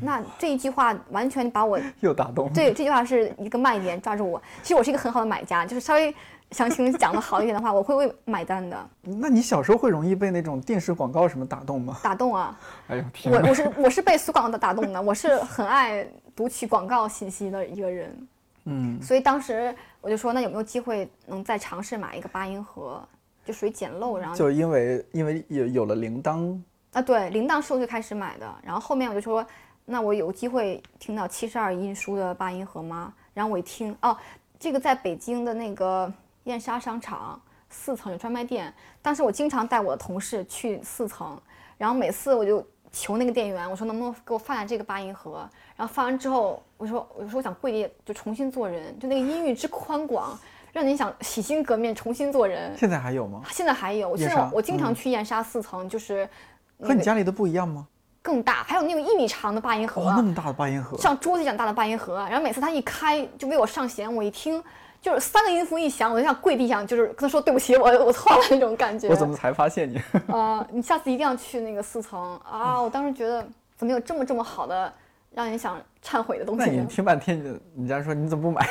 那这一句话完全把我 又打动。对，这句话是一个卖点，抓住我。其实我是一个很好的买家，就是稍微详情讲的好一点的话，我会为买单的，那你小时候会容易被那种电视广告什么打动吗？打动啊。哎呦天哪！我我是我是被苏广告打动的，我是很爱读取广告信息的一个人，嗯，所以当时我就说，那有没有机会能再尝试买一个八音盒，就属于捡漏，然后就因为因为有有了铃铛，啊对，铃铛是我最开始买的，然后后面我就说，那我有机会听到七十二音书的八音盒吗？然后我一听，哦，这个在北京的那个燕莎商场四层有专卖店，当时我经常带我的同事去四层，然后每次我就求那个店员，我说能不能给我放下这个八音盒，然后放完之后，我说我说我想跪地就重新做人，就那个音域之宽广，让你想洗心革面重新做人。现在还有吗？现在还有，我现在我经常嗯去燕莎四层，就是那个和你家里的不一样吗？更大，还有那种一米长的八音盒，哦，那么大的八音盒，像桌子一样大的八音盒，然后每次它一开就为我上弦，我一听就是三个音符一响，我就想跪地上，就是跟他说对不起，我我错了那种感觉。我怎么才发现你？呃，你下次一定要去那个四层啊！我当时觉得怎么有这么这么好的让人想忏悔的东西那你西？听半天，你你家说你怎么不买？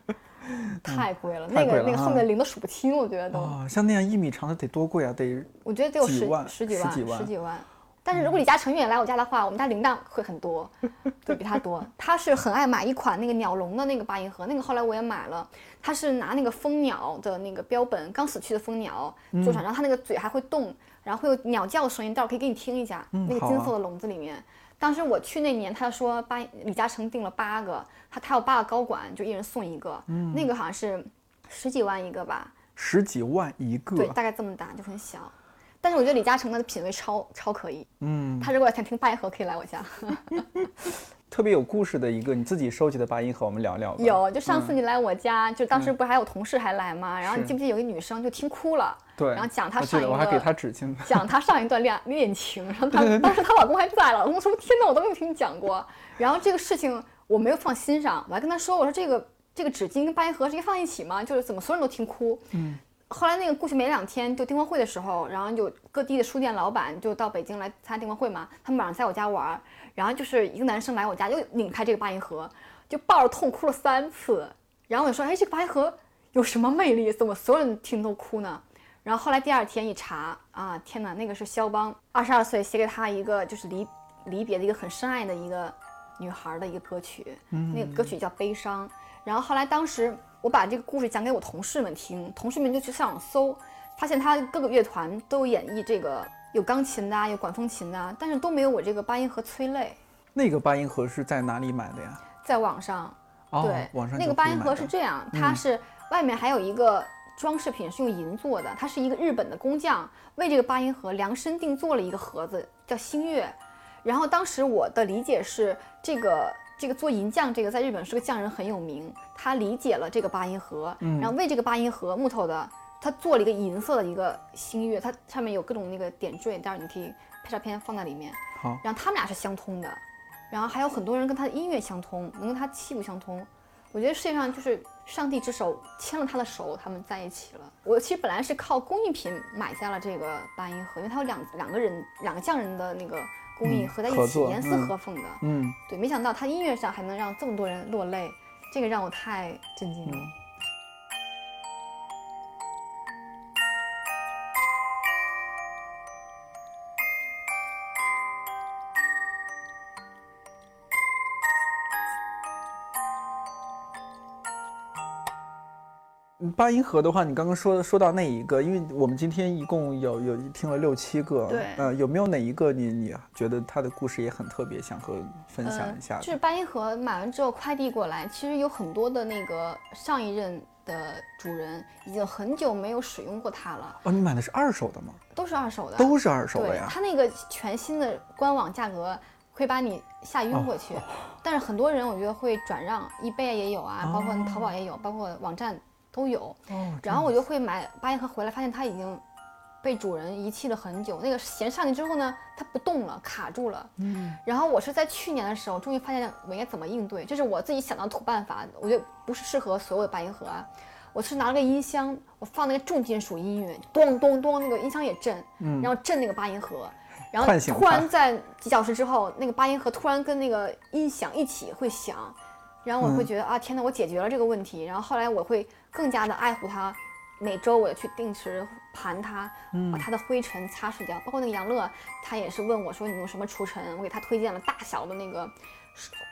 太贵了，那个那个后面零都数不清，我觉得都，哦，像那样一米长的得多贵啊，得我觉得得有十几万十几万，十几万嗯十几万。但是如果李嘉诚愿意来我家的话，我们家铃铛会很多，对比他多。他是很爱买一款那个鸟笼的那个八音盒，那个后来我也买了。他是拿那个蜂鸟的那个标本，刚死去的蜂鸟嗯做出来，然后它那个嘴还会动，然后会有鸟叫的声音，待会儿可以给你听一下。那个金色的笼子里面，当时我去那年，他说八李嘉诚订了八个，他他有八个高管，就一人送一个，嗯那个好像是十几万一个吧，十几万一个对，大概这么大，就很小。但是我觉得李嘉诚的品味超超可以，嗯，他如果想听八音盒，可以来我家。特别有故事的一个你自己收集的八音盒，我们聊聊。有，就上次你来我家，就当时不是还有同事还来吗？然后你记不记得有一个女生就听哭了，对，然后讲她上一得我还给她纸巾。讲她上一段恋恋情，然后她当时她老公还在了，老公说天哪，我都没有听你讲过。然后这个事情我没有放心上，我还跟她说，我说这个这个纸巾跟八音盒是应该放一起吗？就是怎么所有人都听哭。嗯。后来那个过去没两天，就订货会的时候，然后就各地的书店老板就到北京来参加订货会嘛，他们晚上在我家玩儿，然后就是一个男生来我家又拧开这个八音盒，就抱着痛哭了三次，然后我就说，哎，这个八音盒有什么魅力？怎么所有人听都哭呢？然后后来第二天一查，啊，天哪，那个是肖邦二十二岁写给他一个就是离离别的一个很深爱的一个女孩的一个歌曲，那个歌曲叫《悲伤》。然后后来当时我把这个故事讲给我同事们听，同事们就去上网搜，发现他各个乐团都有演绎这个，有钢琴的啊，有管风琴的啊，但是都没有我这个八音盒催泪。那个八音盒是在哪里买的呀？在网上，哦对，，网上那个八音盒是这样，它是外面还有一个装饰品是用银做的，它是一个日本的工匠为这个八音盒量身定做了一个盒子，叫星月。然后当时我的理解是，这个这个做银匠这个在日本是个匠人很有名，他理解了这个八音盒，嗯然后为这个八音盒木头的，他做了一个银色的一个星月，它上面有各种那个点缀，待会儿你可以拍照片放在里面。好，然后他们俩是相通的，然后还有很多人跟他的音乐相通，能跟他气度相通。我觉得世界上就是上帝之手牵了他的手，他们在一起了。我其实本来是靠工艺品买下了这个八音盒，因为它有两两个人两个匠人的那个工艺嗯合在一起，严丝嗯合缝的。嗯，对，没想到他音乐上还能让这么多人落泪，这个让我太震惊了。八音盒的话，你刚刚说说到那一个，因为我们今天一共有有听了六七个，对呃，有没有哪一个你你觉得它的故事也很特别，想和分享一下？呃就是八音盒买完之后快递过来，其实有很多的那个上一任的主人已经很久没有使用过它了，哦，你买的是二手的吗？都是二手的。都是二手的，呀？它那个全新的官网价格会把你吓晕过哦去，但是很多人我觉得会转让，eBay 也有啊，包括哦淘宝也有，包括网站都有。哦，然后我就会买八音盒回来，发现它已经被主人遗弃了很久。那个弦上去之后呢，它不动了，卡住了。嗯。然后我是在去年的时候，终于发现我应该怎么应对，这是我自己想到的土办法，我觉得不是适合所有的八音盒啊。我是拿了个音箱，我放那个重金属音乐，咚咚咚，那个音箱也震，然后震那个八音盒。然后突然在几小时之后，那个八音盒突然跟那个音响一起会响，然后我会觉得、啊，天哪，我解决了这个问题。然后后来我会更加的爱护它，每周我去定时盘它，把它的灰尘擦拭掉。包括那个杨乐，他也是问我说你用什么除尘，我给他推荐了大小的那个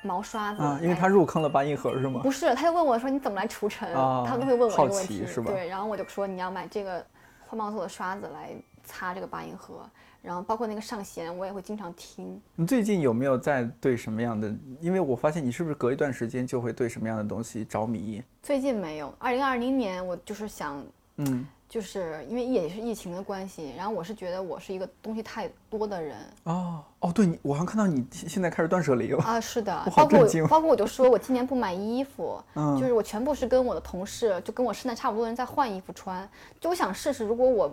毛刷子啊，因为他入坑了八音盒是吗？不是，他就问我说你怎么来除尘，啊他们都会问我这个问题，是吧？对，然后我就说你要买这个花茂做的刷子来擦这个八音盒，然后包括那个上弦，我也会经常听。你最近有没有在对什么样的？因为我发现你是不是隔一段时间就会对什么样的东西着迷？最近没有，二零二零年我就是想，嗯，就是因为也是疫情的关系，然后我是觉得我是一个东西太多的人哦哦，对你，我好像看到你现现在开始断舍离了。啊，是的 包括我包括我就说我今年不买衣服，嗯就是我全部是跟我的同事，就跟我身材差不多的人在换衣服穿，就我想试试，如果我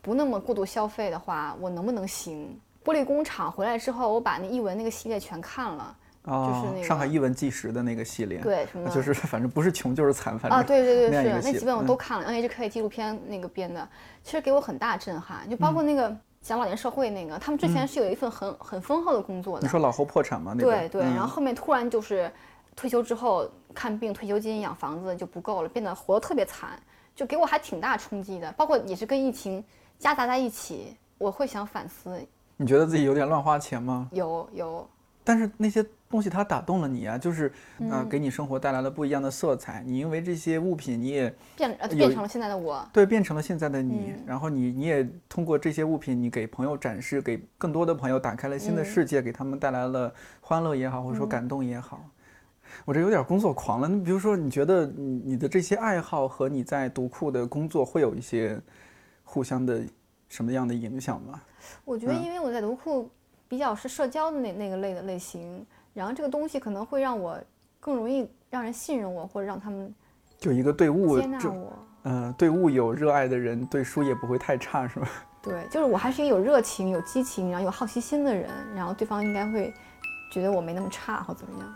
不那么过度消费的话，我能不能行？玻璃工厂回来之后，我把那译文那个系列全看了，哦，就是那个上海译文纪实的那个系列，对什么就是反正不是穷就是惨，反正啊，对对对，是那几本我嗯都看了，NHK 纪录片那个编的，其实给我很大震撼，就包括那个讲老年社会那个，他们之前是有一份很很丰厚的工作的你，说老侯破产吗？那个对对，嗯然后后面突然就是退休之后看病、退休金、养房子就不够了，变得活得特别惨，就给我还挺大冲击的。包括也是跟疫情夹杂在一起，我会想反思，你觉得自己有点乱花钱吗？有有，但是那些东西它打动了你啊，就是啊、给你生活带来了不一样的色彩。你因为这些物品，你也变呃有变成了现在的我。对变成了现在的你，嗯然后你你也通过这些物品，你给朋友展示，给更多的朋友打开了新的嗯世界，给他们带来了欢乐也好，或者说感动也好。我这有点工作狂了。你比如说，你觉得你你的这些爱好和你在读库的工作会有一些互相的什么样的影响吗？我觉得嗯因为我在读库比较是社交的那那个类的类型，然后这个东西可能会让我更容易让人信任我，或者让他们就一个对物这接纳我。呃对物有热爱的人，对书也不会太差，是吧？对，就是我还是一个有热情、有激情，然后有好奇心的人，然后对方应该会觉得我没那么差或怎么样。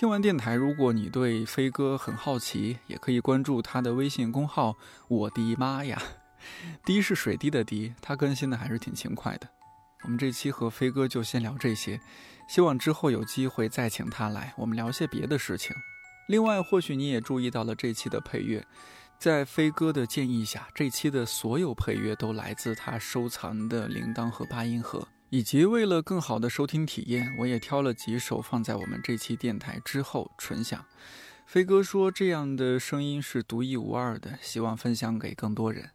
听完电台，如果你对飞哥很好奇，也可以关注他的微信公号“我的妈呀”，滴是水滴的滴，他更新的还是挺勤快的。我们这期和飞哥就先聊这些，希望之后有机会再请他来，我们聊些别的事情。另外，或许你也注意到了这期的配乐，在飞哥的建议下，这期的所有配乐都来自他收藏的铃铛和八音盒。以及为了更好的收听体验，我也挑了几首放在我们这期电台之后纯享。飞哥说这样的声音是独一无二的，希望分享给更多人。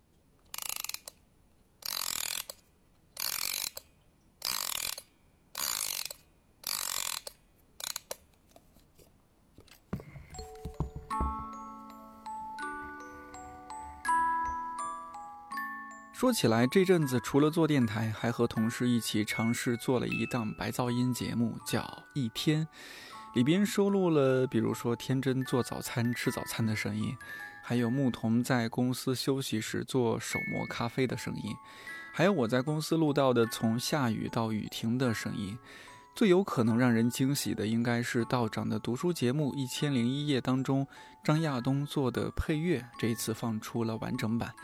说起来，这阵子除了做电台，还和同事一起尝试做了一档白噪音节目，叫《一天》，里边收录了比如说天真做早餐吃早餐的声音，还有牧童在公司休息时做手磨咖啡的声音，还有我在公司录到的从下雨到雨停的声音。最有可能让人惊喜的，应该是道长的读书节目《一千零一夜》当中张亚东做的配乐，这一次放出了完整版。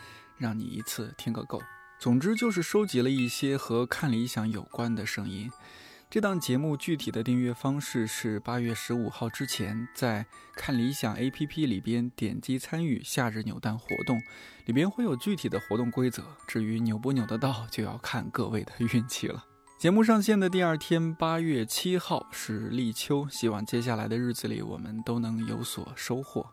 让你一次听个够。总之就是收集了一些和看理想有关的声音。这档节目具体的订阅方式是八月十五号之前在看理想 APP 里边点击参与夏日扭蛋活动，里边会有具体的活动规则。至于扭不扭得到，就要看各位的运气了。节目上线的第二天，八月七号是立秋，希望接下来的日子里我们都能有所收获。